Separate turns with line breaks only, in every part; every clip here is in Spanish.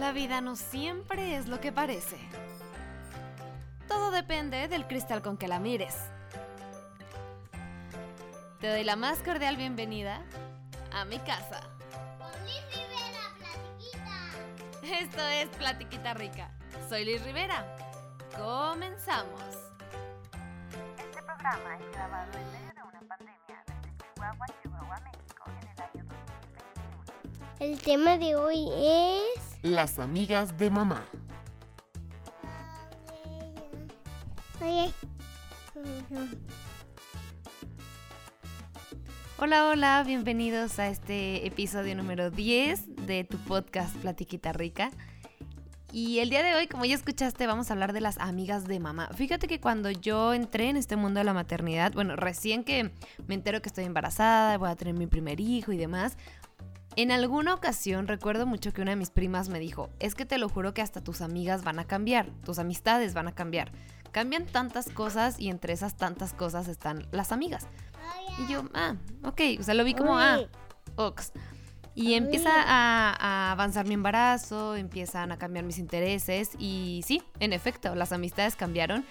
La vida no siempre es lo que parece. Todo depende del cristal con que la mires. Te doy la más cordial bienvenida a mi casa.
Con Liz Rivera, platiquita.
Esto es Platiquita Rica. Soy Liz Rivera. Comenzamos.
Este programa es grabado en medio de una pandemia desde Chihuahua, Chihuahua, México, en el año 2021.
El tema de hoy es...
Las amigas de mamá.
Hola, hola, bienvenidos a este episodio número 10 de tu podcast Platiquita Rica. Y el día de hoy, como ya escuchaste, vamos a hablar de las amigas de mamá. Fíjate que cuando yo entré en este mundo de la maternidad, bueno, recién que me entero que estoy embarazada, voy a tener mi primer hijo y demás, en alguna ocasión recuerdo mucho que una de mis primas me dijo, es que te lo juro que hasta tus amigas van a cambiar, tus amistades van a cambiar. Cambian tantas cosas y entre esas tantas cosas están las amigas. Y yo, ah, ok, o sea, lo vi como, ah, ox. Y empieza a, a avanzar mi embarazo, empiezan a cambiar mis intereses y sí, en efecto, las amistades cambiaron.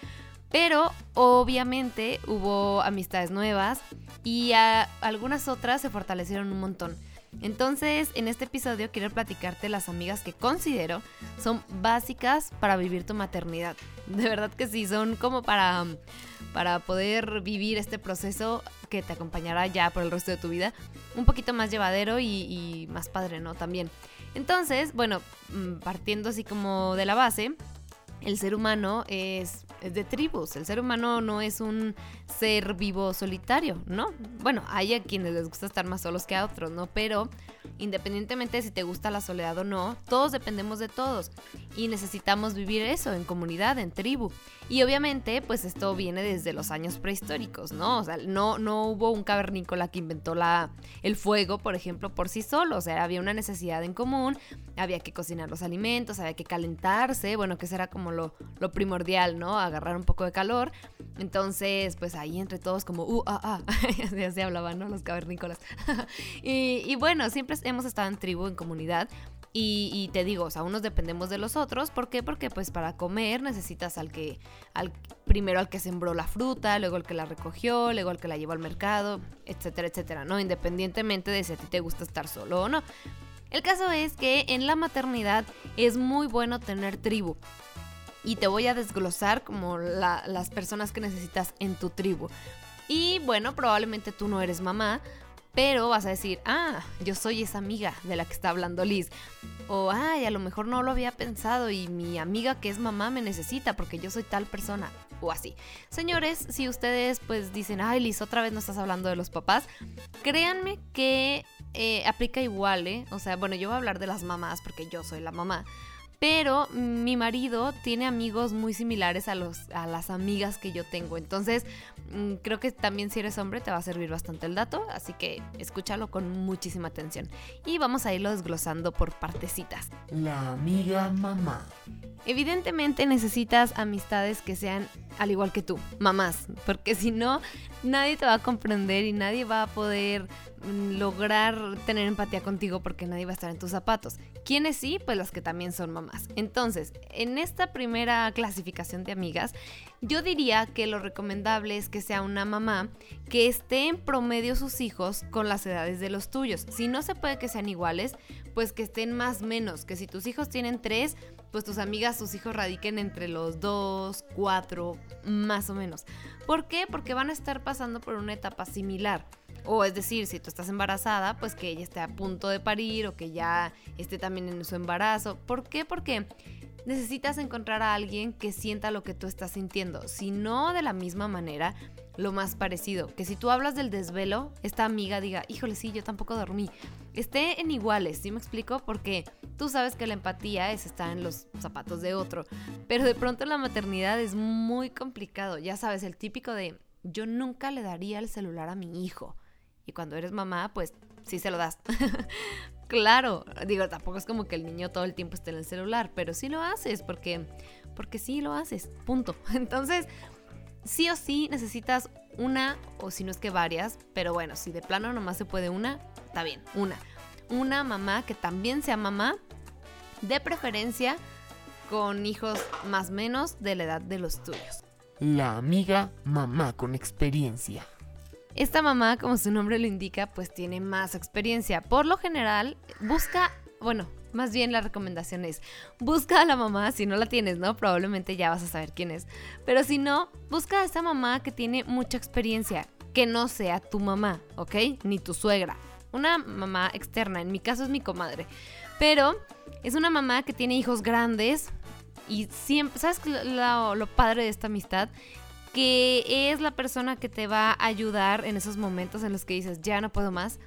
Pero obviamente hubo amistades nuevas y a- algunas otras se fortalecieron un montón. Entonces, en este episodio quiero platicarte las amigas que considero son básicas para vivir tu maternidad. De verdad que sí, son como para, para poder vivir este proceso que te acompañará ya por el resto de tu vida un poquito más llevadero y, y más padre, ¿no? También. Entonces, bueno, mm, partiendo así como de la base, el ser humano es, es de tribus. El ser humano no es un ser vivo solitario, ¿no? Bueno, hay a quienes les gusta estar más solos que a otros, ¿no? Pero independientemente de si te gusta la soledad o no, todos dependemos de todos y necesitamos vivir eso en comunidad, en tribu. Y obviamente, pues esto viene desde los años prehistóricos, ¿no? O sea, no, no hubo un cavernícola que inventó la, el fuego, por ejemplo, por sí solo. O sea, había una necesidad en común, había que cocinar los alimentos, había que calentarse, bueno, que eso era lo, primordial, ¿no? Agarrar un poco de calor. Entonces, pues ahí entre todos como, uh, ah, ah, ya se hablaban, ¿no? Los cavernícolas. y, bueno, siempre hemos estado en tribu, en comunidad. Y, y te digo, o sea, unos dependemos de los otros. ¿Por qué? Porque pues para comer necesitas al que, al, primero al que sembró la fruta, luego al que la recogió, luego al que la llevó al mercado, etcétera, etcétera, ¿no? Independientemente de si a ti te gusta estar solo o no. El caso es que en la maternidad es muy bueno tener tribu. Y te voy a desglosar como la- las personas que necesitas en tu tribu. Y bueno, probablemente tú no eres mamá, pero vas a decir, ah, yo soy esa amiga de la que está hablando Liz. O, ay, a lo mejor no lo había pensado y mi amiga que es mamá me necesita porque yo soy tal persona. O así. Señores, si ustedes pues dicen, ay Liz, otra vez no estás hablando de los papás, créanme que eh, aplica igual, ¿eh? O sea, bueno, yo voy a hablar de las mamás porque yo soy la mamá. Pero mi marido tiene amigos muy similares a, los, a las amigas que yo tengo. Entonces, mm, creo que también si eres hombre te va a servir bastante el dato. Así que escúchalo con muchísima atención. Y vamos a irlo desglosando por partecitas.
La amiga mamá.
Evidentemente necesitas amistades que sean al igual que tú, mamás, porque si no, nadie te va a comprender y nadie va a poder mm, lograr tener empatía contigo porque nadie va a estar en tus zapatos. ¿Quiénes sí? Pues las que también son mamás. Entonces, en esta primera clasificación de amigas, yo diría que lo recomendable es que sea una mamá que esté en promedio sus hijos con las edades de los tuyos. Si no se puede que sean iguales, pues que estén más menos, que si tus hijos tienen tres, pues tus amigas, tus hijos radiquen entre los dos, cuatro, más o menos. ¿Por qué? Porque van a estar pasando por una etapa similar. O es decir, si tú estás embarazada, pues que ella esté a punto de parir o que ya esté también en su embarazo. ¿Por qué? Porque necesitas encontrar a alguien que sienta lo que tú estás sintiendo. Si no de la misma manera, lo más parecido. Que si tú hablas del desvelo, esta amiga diga, híjole, sí, yo tampoco dormí. Esté en iguales, ¿sí me explico? Porque tú sabes que la empatía es estar en los zapatos de otro. Pero de pronto la maternidad es muy complicado. Ya sabes, el típico de, yo nunca le daría el celular a mi hijo. Y cuando eres mamá, pues sí se lo das. claro, digo, tampoco es como que el niño todo el tiempo esté en el celular, pero sí lo haces porque, porque sí lo haces, punto. Entonces, sí o sí necesitas una, o si no es que varias, pero bueno, si de plano nomás se puede una, está bien, una. Una mamá que también sea mamá De preferencia con hijos más menos de la edad de los tuyos.
La amiga mamá con experiencia.
Esta mamá, como su nombre lo indica, pues tiene más experiencia. Por lo general, busca, bueno, más bien la recomendación es, busca a la mamá, si no la tienes, ¿no? Probablemente ya vas a saber quién es. Pero si no, busca a esa mamá que tiene mucha experiencia, que no sea tu mamá, ¿ok? Ni tu suegra. Una mamá externa, en mi caso es mi comadre. Pero es una mamá que tiene hijos grandes y siempre, ¿sabes lo, lo padre de esta amistad? que es la persona que te va a ayudar en esos momentos en los que dices, ya no puedo más,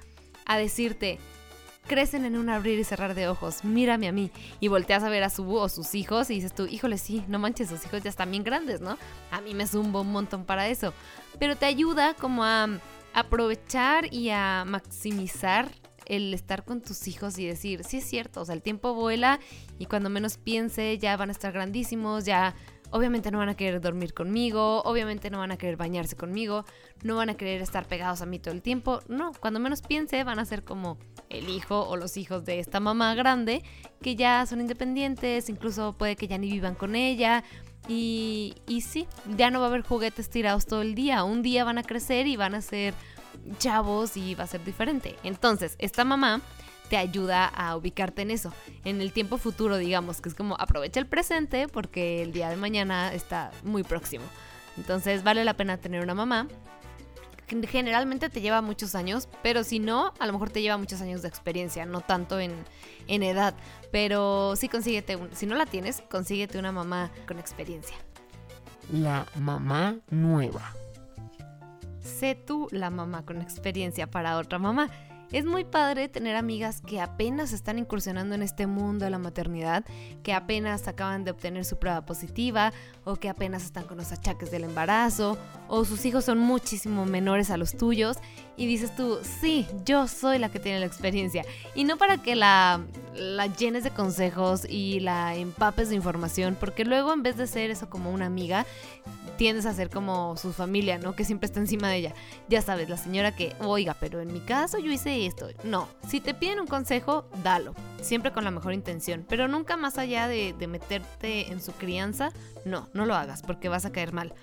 a decirte, crecen en un abrir y cerrar de ojos, mírame a mí. Y volteas a ver a su o sus hijos y dices tú, híjole, sí, no manches, sus hijos ya están bien grandes, ¿no? A mí me zumba un montón para eso. Pero te ayuda como a aprovechar y a maximizar el estar con tus hijos y decir, sí es cierto, o sea, el tiempo vuela y cuando menos piense ya van a estar grandísimos, ya obviamente no van a querer dormir conmigo, obviamente no van a querer bañarse conmigo, no van a querer estar pegados a mí todo el tiempo. No, cuando menos piense van a ser como el hijo o los hijos de esta mamá grande que ya son independientes, incluso puede que ya ni vivan con ella. Y, y sí, ya no va a haber juguetes tirados todo el día. Un día van a crecer y van a ser chavos y va a ser diferente. Entonces, esta mamá te ayuda a ubicarte en eso, en el tiempo futuro, digamos, que es como aprovecha el presente porque el día de mañana está muy próximo. Entonces vale la pena tener una mamá. que Generalmente te lleva muchos años, pero si no, a lo mejor te lleva muchos años de experiencia, no tanto en, en edad. Pero sí consíguete, un, si no la tienes, consíguete una mamá con experiencia.
La mamá nueva.
Sé tú la mamá con experiencia para otra mamá. Es muy padre tener amigas que apenas están incursionando en este mundo de la maternidad, que apenas acaban de obtener su prueba positiva o que apenas están con los achaques del embarazo o sus hijos son muchísimo menores a los tuyos y dices tú, sí, yo soy la que tiene la experiencia. Y no para que la, la llenes de consejos y la empapes de información, porque luego en vez de ser eso como una amiga, tiendes a ser como su familia, ¿no? Que siempre está encima de ella. Ya sabes, la señora que, oiga, pero en mi caso yo hice esto. No, si te piden un consejo, dalo. Siempre con la mejor intención. Pero nunca más allá de, de meterte en su crianza, no, no lo hagas porque vas a caer mal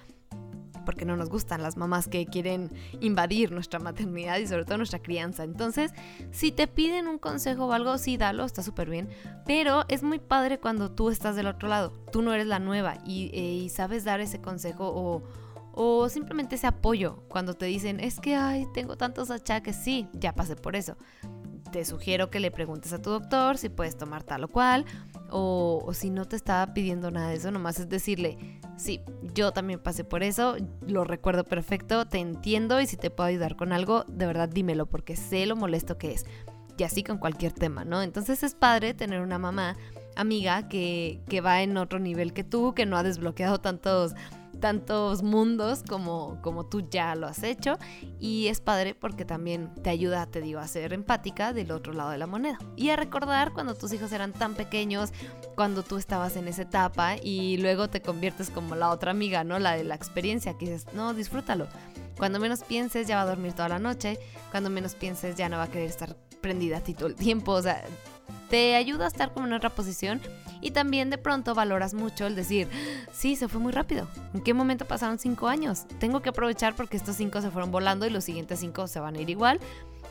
porque no nos gustan las mamás que quieren invadir nuestra maternidad y sobre todo nuestra crianza. Entonces, si te piden un consejo o algo, sí, dalo, está súper bien. Pero es muy padre cuando tú estás del otro lado, tú no eres la nueva y, eh, y sabes dar ese consejo o, o simplemente ese apoyo cuando te dicen, es que, ay, tengo tantos achaques, sí, ya pasé por eso. Te sugiero que le preguntes a tu doctor si puedes tomar tal o cual, o, si no te estaba pidiendo nada de eso, nomás es decirle, sí, yo también pasé por eso, lo recuerdo perfecto, te entiendo y si te puedo ayudar con algo, de verdad dímelo porque sé lo molesto que es. Y así con cualquier tema, ¿no? Entonces es padre tener una mamá amiga que, que va en otro nivel que tú, que no ha desbloqueado tantos tantos mundos como, como tú ya lo has hecho y es padre porque también te ayuda, te digo, a ser empática del otro lado de la moneda y a recordar cuando tus hijos eran tan pequeños, cuando tú estabas en esa etapa y luego te conviertes como la otra amiga, ¿no? La de la experiencia, que dices, no, disfrútalo. Cuando menos pienses ya va a dormir toda la noche, cuando menos pienses ya no va a querer estar prendida a ti todo el tiempo, o sea, te ayuda a estar como en otra posición y también de pronto valoras mucho el decir, sí, se fue muy rápido. ¿En qué momento pasaron cinco años? Tengo que aprovechar porque estos cinco se fueron volando y los siguientes cinco se van a ir igual.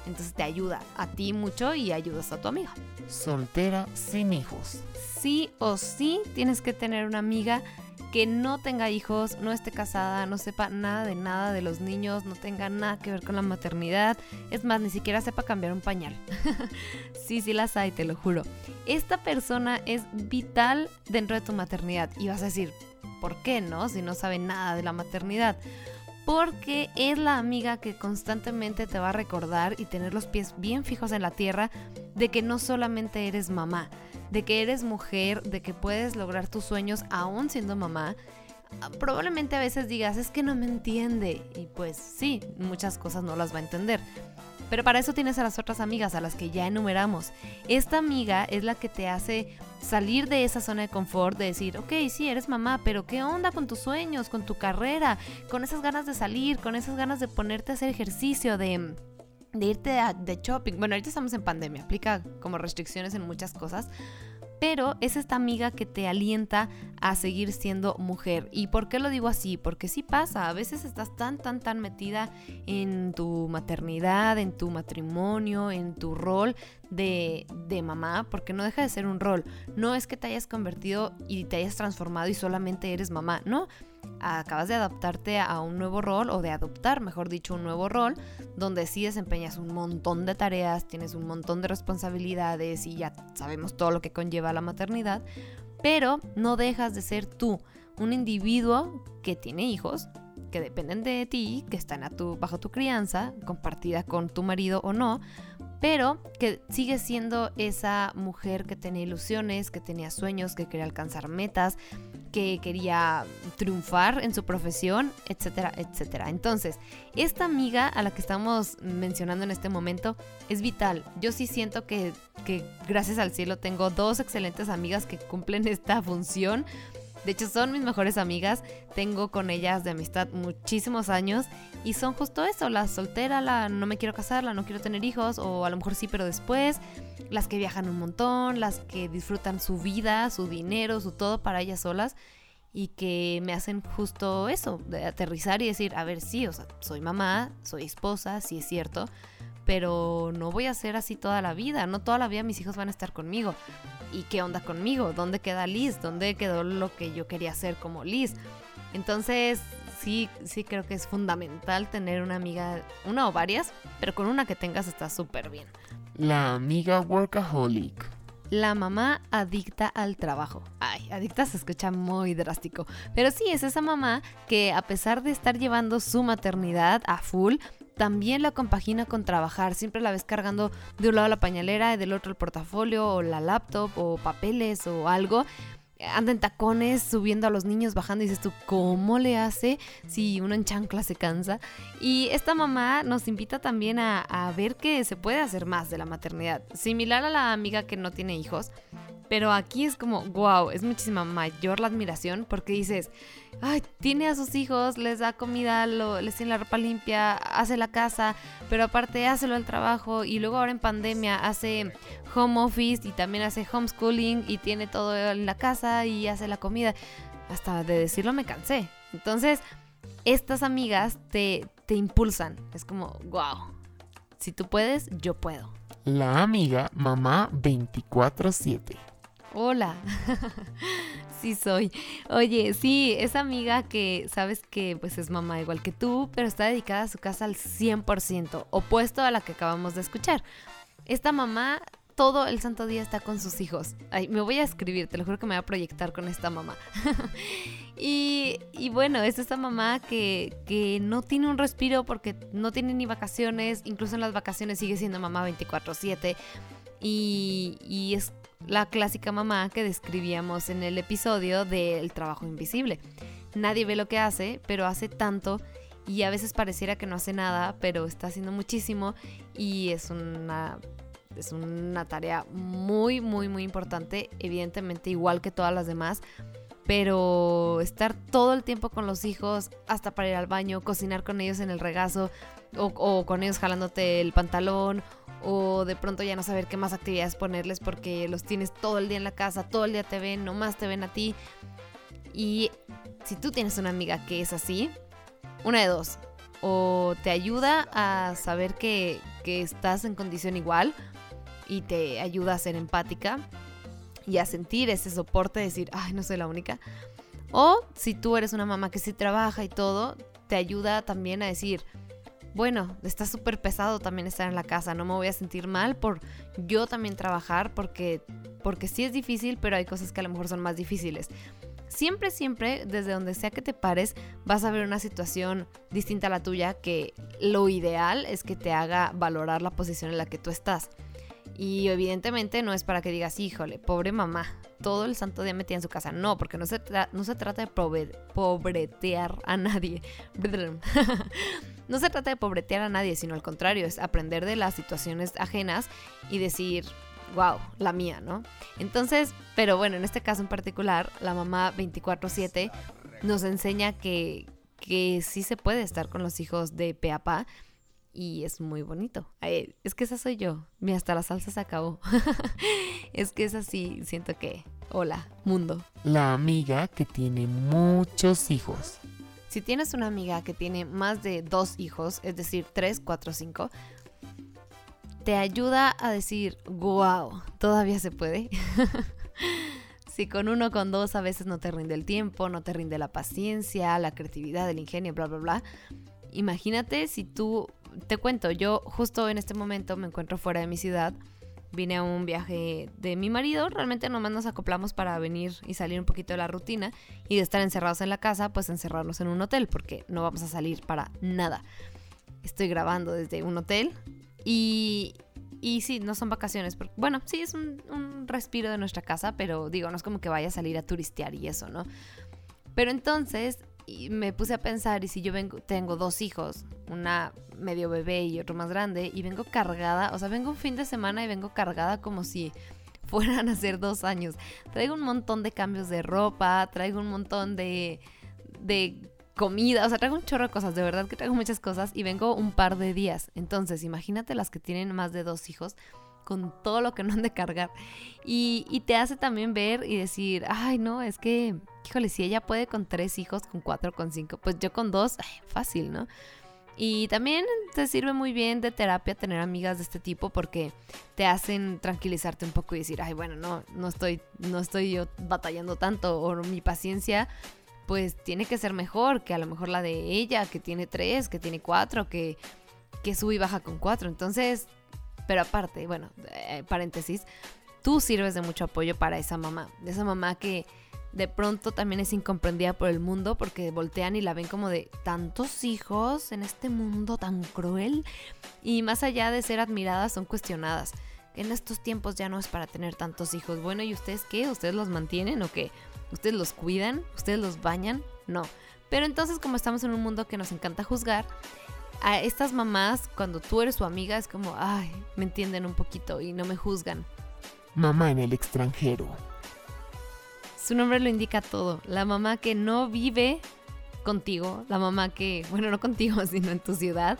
Entonces te ayuda a ti mucho y ayudas a tu amiga.
Soltera sin hijos.
Sí o sí tienes que tener una amiga que no tenga hijos, no esté casada, no sepa nada de nada de los niños, no tenga nada que ver con la maternidad. Es más, ni siquiera sepa cambiar un pañal. sí, sí las hay, te lo juro. Esta persona es vital dentro de tu maternidad. Y vas a decir, ¿por qué no? Si no sabe nada de la maternidad. Porque es la amiga que constantemente te va a recordar y tener los pies bien fijos en la tierra de que no solamente eres mamá, de que eres mujer, de que puedes lograr tus sueños aún siendo mamá, probablemente a veces digas, es que no me entiende. Y pues sí, muchas cosas no las va a entender. Pero para eso tienes a las otras amigas, a las que ya enumeramos. Esta amiga es la que te hace salir de esa zona de confort, de decir, ok, sí, eres mamá, pero ¿qué onda con tus sueños, con tu carrera, con esas ganas de salir, con esas ganas de ponerte a hacer ejercicio, de de irte a, de shopping. Bueno, ahorita estamos en pandemia, aplica como restricciones en muchas cosas. pero es esta amiga que te alienta a seguir siendo mujer. ¿Y por qué lo digo así? Porque sí pasa, a veces estás tan, tan, tan metida en tu maternidad, en tu matrimonio, en tu rol de, de mamá, porque no deja de ser un rol. No es que te hayas convertido y te hayas transformado y solamente eres mamá, no acabas de adaptarte a un nuevo rol o de adoptar, mejor dicho, un nuevo rol donde sí desempeñas un montón de tareas, tienes un montón de responsabilidades y ya sabemos todo lo que conlleva la maternidad, pero no dejas de ser tú, un individuo que tiene hijos, que dependen de ti, que están a tu, bajo tu crianza, compartida con tu marido o no, pero que sigue siendo esa mujer que tenía ilusiones, que tenía sueños, que quería alcanzar metas, que quería triunfar en su profesión, etcétera, etcétera. Entonces, esta amiga a la que estamos mencionando en este momento es vital. Yo sí siento que, que gracias al cielo tengo dos excelentes amigas que cumplen esta función de hecho, son mis mejores amigas. Tengo con ellas de amistad muchísimos años. Y son justo eso, la soltera, la no me quiero casar, la no quiero tener hijos, o a lo mejor sí, pero después. Las que viajan un montón, las que disfrutan su vida, su dinero, su todo para ellas solas. Y que me hacen justo eso, de aterrizar y decir, a ver, sí, o sea, soy mamá, soy esposa, sí es cierto pero no voy a ser así toda la vida, no toda la vida mis hijos van a estar conmigo. ¿Y qué onda conmigo? ¿Dónde queda Liz? ¿Dónde quedó lo que yo quería hacer como Liz? Entonces, sí, sí creo que es fundamental tener una amiga, una o varias, pero con una que tengas está súper bien.
La amiga workaholic.
La mamá adicta al trabajo. Ay, adicta se escucha muy drástico. Pero sí, es esa mamá que a pesar de estar llevando su maternidad a full, también la compagina con trabajar. Siempre la ves cargando de un lado la pañalera y del otro el portafolio o la laptop o papeles o algo. Anda en tacones, subiendo a los niños, bajando y dices tú, ¿cómo le hace si uno en chancla se cansa? Y esta mamá nos invita también a, a ver que se puede hacer más de la maternidad. Similar a la amiga que no tiene hijos, pero aquí es como, wow, es muchísima mayor la admiración porque dices, ay, tiene a sus hijos, les da comida, lo, les tiene la ropa limpia, hace la casa, pero aparte hácelo al trabajo y luego ahora en pandemia hace home office y también hace homeschooling y tiene todo en la casa y hace la comida. Hasta de decirlo me cansé. Entonces, estas amigas te, te impulsan. Es como, wow, si tú puedes, yo puedo.
La amiga mamá 24/7.
Hola. sí soy. Oye, sí, esa amiga que sabes que pues es mamá igual que tú, pero está dedicada a su casa al 100%, opuesto a la que acabamos de escuchar. Esta mamá todo el santo día está con sus hijos. Ay, me voy a escribir, te lo juro que me voy a proyectar con esta mamá. y, y, bueno, es esta mamá que, que no tiene un respiro porque no tiene ni vacaciones, incluso en las vacaciones sigue siendo mamá 24/7. Y, y es la clásica mamá que describíamos en el episodio del trabajo invisible. Nadie ve lo que hace, pero hace tanto y a veces pareciera que no hace nada, pero está haciendo muchísimo y es una es una tarea muy muy muy importante, evidentemente igual que todas las demás, pero estar todo el tiempo con los hijos, hasta para ir al baño, cocinar con ellos en el regazo o, o con ellos jalándote el pantalón o de pronto ya no saber qué más actividades ponerles porque los tienes todo el día en la casa, todo el día te ven, nomás te ven a ti. Y si tú tienes una amiga que es así, una de dos, o te ayuda a saber que, que estás en condición igual y te ayuda a ser empática y a sentir ese soporte, decir, ay, no soy la única. O si tú eres una mamá que sí trabaja y todo, te ayuda también a decir, bueno, está súper pesado también estar en la casa, no me voy a sentir mal por yo también trabajar porque, porque sí es difícil, pero hay cosas que a lo mejor son más difíciles. Siempre, siempre, desde donde sea que te pares, vas a ver una situación distinta a la tuya que lo ideal es que te haga valorar la posición en la que tú estás. Y evidentemente no es para que digas, híjole, pobre mamá, todo el santo día metida en su casa. No, porque no se, no se trata de pobretear a nadie. no se trata de pobretear a nadie, sino al contrario, es aprender de las situaciones ajenas y decir, wow, la mía, ¿no? Entonces, pero bueno, en este caso en particular, la mamá 24/7 nos enseña que, que sí se puede estar con los hijos de Peapa y es muy bonito. Ay, es que esa soy yo. Mira, hasta la salsa se acabó. es que es así, siento que, hola, mundo.
La amiga que tiene muchos hijos.
Si tienes una amiga que tiene más de dos hijos, es decir, tres, cuatro, cinco, te ayuda a decir, wow, todavía se puede. si con uno, con dos, a veces no te rinde el tiempo, no te rinde la paciencia, la creatividad, el ingenio, bla, bla, bla. Imagínate si tú, te cuento, yo justo en este momento me encuentro fuera de mi ciudad. Vine a un viaje de mi marido, realmente nomás nos acoplamos para venir y salir un poquito de la rutina y de estar encerrados en la casa, pues encerrarnos en un hotel, porque no vamos a salir para nada. Estoy grabando desde un hotel y, y sí, no son vacaciones. Bueno, sí es un respiro de nuestra casa, pero digo, no es como que vaya a salir a turistear y eso, ¿no? Pero entonces y me puse a pensar, y si yo vengo, tengo dos hijos, una medio bebé y otro más grande, y vengo cargada, o sea, vengo un fin de semana y vengo cargada como si fueran a ser dos años. Traigo un montón de cambios de ropa, traigo un montón de, de comida, o sea, traigo un chorro de cosas, de verdad que traigo muchas cosas y vengo un par de días. Entonces, imagínate las que tienen más de dos hijos con todo lo que no han de cargar. Y, te hace también ver y decir, ay, no, es que, híjole, si ella puede con tres hijos, con cuatro, con cinco, pues yo con dos, fácil, ¿no? Y también te sirve muy bien de terapia tener amigas de este tipo porque te hacen tranquilizarte un poco y decir, ay, bueno, no, no estoy, no estoy yo batallando tanto o mi paciencia pues tiene que ser mejor que a lo mejor la de ella, que tiene tres, que tiene cuatro, que, que sube y baja con cuatro. Entonces, pero aparte, bueno, eh, paréntesis, tú sirves de mucho apoyo para esa mamá, de esa mamá que de pronto también es incomprendida por el mundo porque voltean y la ven como de tantos hijos en este mundo tan cruel y más allá de ser admiradas son cuestionadas. En estos tiempos ya no es para tener tantos hijos. Bueno, ¿y ustedes qué? ¿Ustedes los mantienen o qué? ¿Ustedes los cuidan? ¿Ustedes los bañan? No. Pero entonces como estamos en un mundo que nos encanta juzgar, a estas mamás, cuando tú eres su amiga, es como, ay, me entienden un poquito y no me juzgan.
Mamá en el extranjero.
Su nombre lo indica todo. La mamá que no vive contigo, la mamá que, bueno, no contigo, sino en tu ciudad,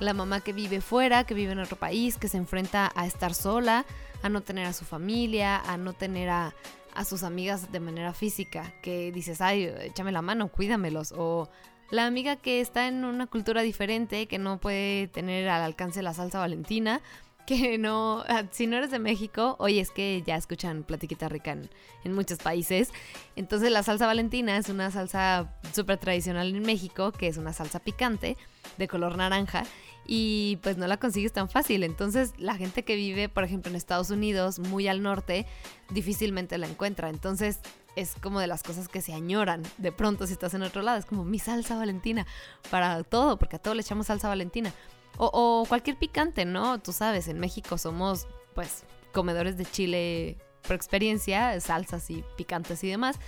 la mamá que vive fuera, que vive en otro país, que se enfrenta a estar sola, a no tener a su familia, a no tener a, a sus amigas de manera física, que dices, ay, échame la mano, cuídamelos, o la amiga que está en una cultura diferente, que no puede tener al alcance la salsa valentina, que no, ah, si no eres de México, oye, es que ya escuchan platiquita rica en, en muchos países. Entonces la salsa valentina es una salsa súper tradicional en México, que es una salsa picante de color naranja y pues no la consigues tan fácil. Entonces la gente que vive, por ejemplo, en Estados Unidos, muy al norte, difícilmente la encuentra. Entonces es como de las cosas que se añoran de pronto si estás en otro lado. Es como mi salsa valentina para todo, porque a todo le echamos salsa valentina. O, o cualquier picante, ¿no? Tú sabes, en México somos pues comedores de chile por experiencia, salsas y picantes y demás.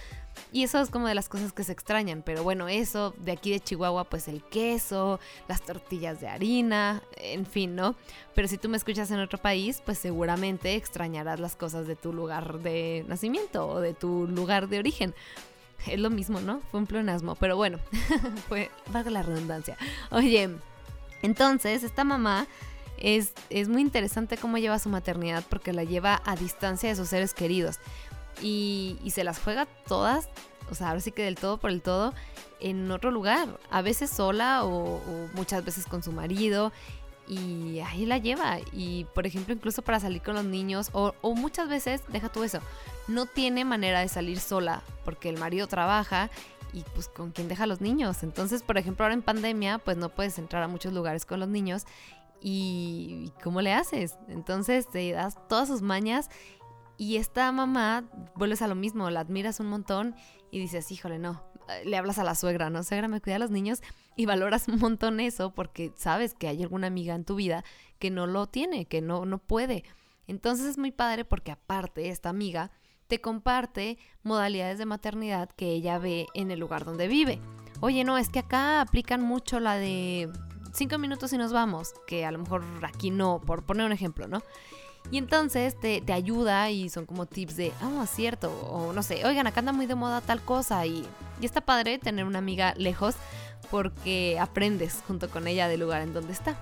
Y eso es como de las cosas que se extrañan. Pero bueno, eso de aquí de Chihuahua, pues el queso, las tortillas de harina, en fin, ¿no? Pero si tú me escuchas en otro país, pues seguramente extrañarás las cosas de tu lugar de nacimiento o de tu lugar de origen. Es lo mismo, ¿no? Fue un pleonasmo. Pero bueno, fue, valga la redundancia. Oye, entonces esta mamá es, es muy interesante cómo lleva su maternidad porque la lleva a distancia de sus seres queridos y, se las juega todas, o sea, ahora sí que del todo por el todo, en otro lugar, a veces sola o, o muchas veces con su marido y ahí la lleva. Y por ejemplo, incluso para salir con los niños, o, o, muchas veces, deja tú eso, no tiene manera de salir sola porque el marido trabaja y pues con quién deja a los niños. Entonces, por ejemplo, ahora en pandemia, pues no puedes entrar a muchos lugares con los niños. ¿Y, y cómo le haces? Entonces te das todas sus mañas y esta mamá, vuelves a lo mismo, la admiras un montón y dices, híjole, no, le hablas a la suegra, ¿no? Suegra, me cuida a los niños y valoras un montón eso porque sabes que hay alguna amiga en tu vida que no lo tiene, que no, no puede. Entonces es muy padre porque aparte esta amiga te comparte modalidades de maternidad que ella ve en el lugar donde vive. Oye, no, es que acá aplican mucho la de cinco minutos y nos vamos, que a lo mejor aquí no, por poner un ejemplo, ¿no? Y entonces te, te, ayuda y son como tips de, ah, oh, cierto, o no sé, oigan, acá anda muy de moda tal cosa y, y está padre tener una amiga lejos porque aprendes junto con ella del lugar en donde está.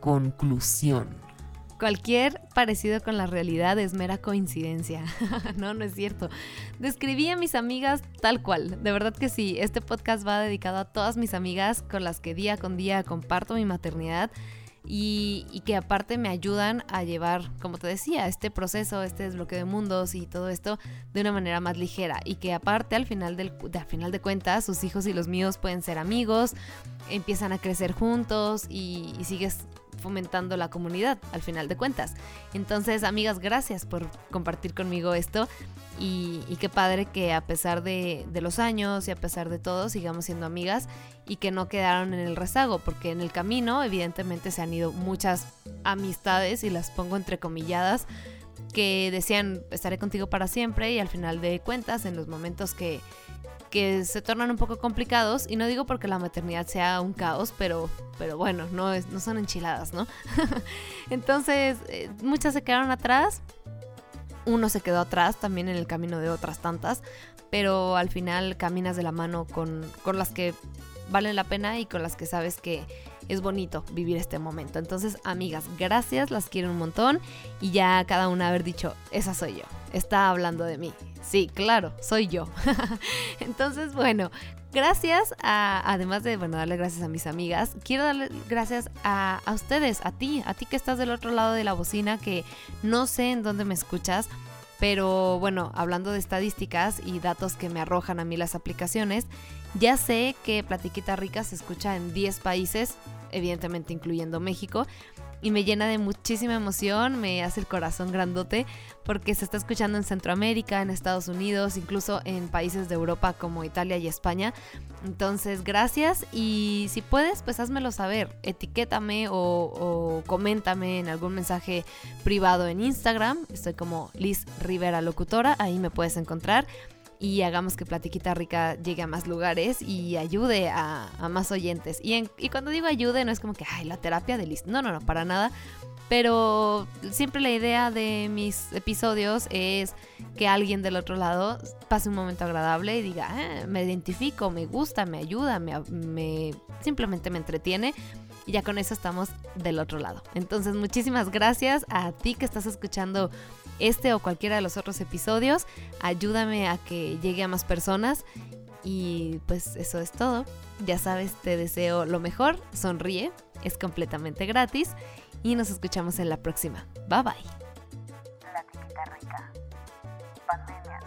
Conclusión.
Cualquier parecido con la realidad es mera coincidencia. no, no es cierto. Describí a mis amigas tal cual. De verdad que sí. Este podcast va dedicado a todas mis amigas con las que día con día comparto mi maternidad y, que aparte me ayudan a llevar, como te decía, este proceso, este desbloqueo de mundos y todo esto de una manera más ligera y que aparte al final, del, de, al final de cuentas sus hijos y los míos pueden ser amigos, empiezan a crecer juntos y, y sigues fomentando la comunidad al final de cuentas. Entonces, amigas, gracias por compartir conmigo esto. Y, y, qué padre que a pesar de, de, los años y a pesar de todo sigamos siendo amigas y que no quedaron en el rezago, porque en el camino evidentemente se han ido muchas amistades y las pongo entrecomilladas que decían estaré contigo para siempre y al final de cuentas en los momentos que, que se tornan un poco complicados y no digo porque la maternidad sea un caos, pero, pero bueno, no, es, no son enchiladas, ¿no? Entonces eh, muchas se quedaron atrás uno se quedó atrás también en el camino de otras tantas, pero al final caminas de la mano con, con las que valen la pena y con las que sabes que es bonito vivir este momento. Entonces, amigas, gracias, las quiero un montón y ya cada una haber dicho, esa soy yo, está hablando de mí. Sí, claro, soy yo. Entonces, bueno, gracias a, además de, bueno, darle gracias a mis amigas, quiero darle gracias a, a ustedes, a ti, a ti que estás del otro lado de la bocina, que no sé en dónde me escuchas. Pero bueno, hablando de estadísticas y datos que me arrojan a mí las aplicaciones, ya sé que Platiquita Rica se escucha en 10 países, evidentemente incluyendo México, y me llena de muchísima emoción, me hace el corazón grandote porque se está escuchando en Centroamérica, en Estados Unidos, incluso en países de Europa como Italia y España. Entonces, gracias y si puedes, pues házmelo saber, etiquétame o, o coméntame en algún mensaje privado en Instagram, estoy como Liz Rivera Locutora, ahí me puedes encontrar y hagamos que Platiquita Rica llegue a más lugares y ayude a, más oyentes. Y, en, y, cuando digo ayude, no es como que, ay, la terapia de Liz. No, no, no, para nada. Pero siempre la idea de mis episodios es que alguien del otro lado pase un momento agradable y diga, ah, me identifico, me gusta, me ayuda, me, me simplemente me entretiene y ya con eso estamos del otro lado. Entonces, muchísimas gracias a ti que estás escuchando este o cualquiera de los otros episodios. Ayúdame a que llegue a más personas. Y pues eso es todo. Ya sabes, te deseo lo mejor. Sonríe, es completamente gratis. Y nos escuchamos en la próxima. Bye bye. La rica. Pandemia.